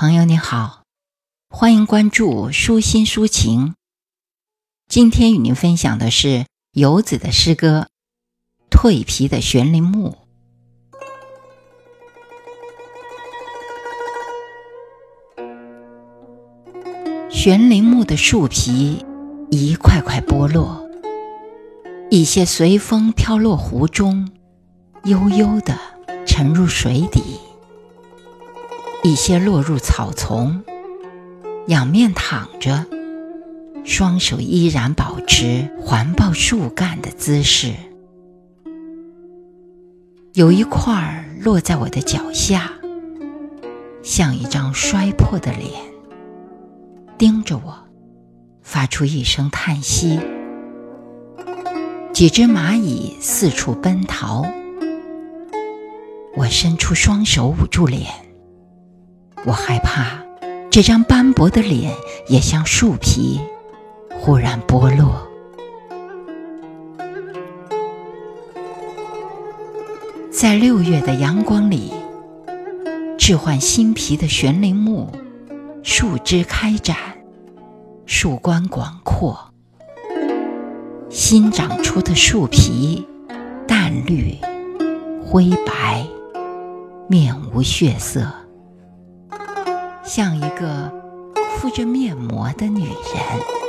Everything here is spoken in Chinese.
朋友你好，欢迎关注舒心抒情。今天与您分享的是游子的诗歌《蜕皮的悬铃木》。悬铃木的树皮一块块剥落，一些随风飘落湖中，悠悠地沉入水底。一些落入草丛，仰面躺着，双手依然保持环抱树干的姿势。有一块儿落在我的脚下，像一张摔破的脸，盯着我，发出一声叹息。几只蚂蚁四处奔逃，我伸出双手捂住脸。我害怕，这张斑驳的脸也像树皮，忽然剥落。在六月的阳光里，置换新皮的悬铃木，树枝开展，树冠广阔。新长出的树皮，淡绿、灰白，面无血色。像一个敷着面膜的女人。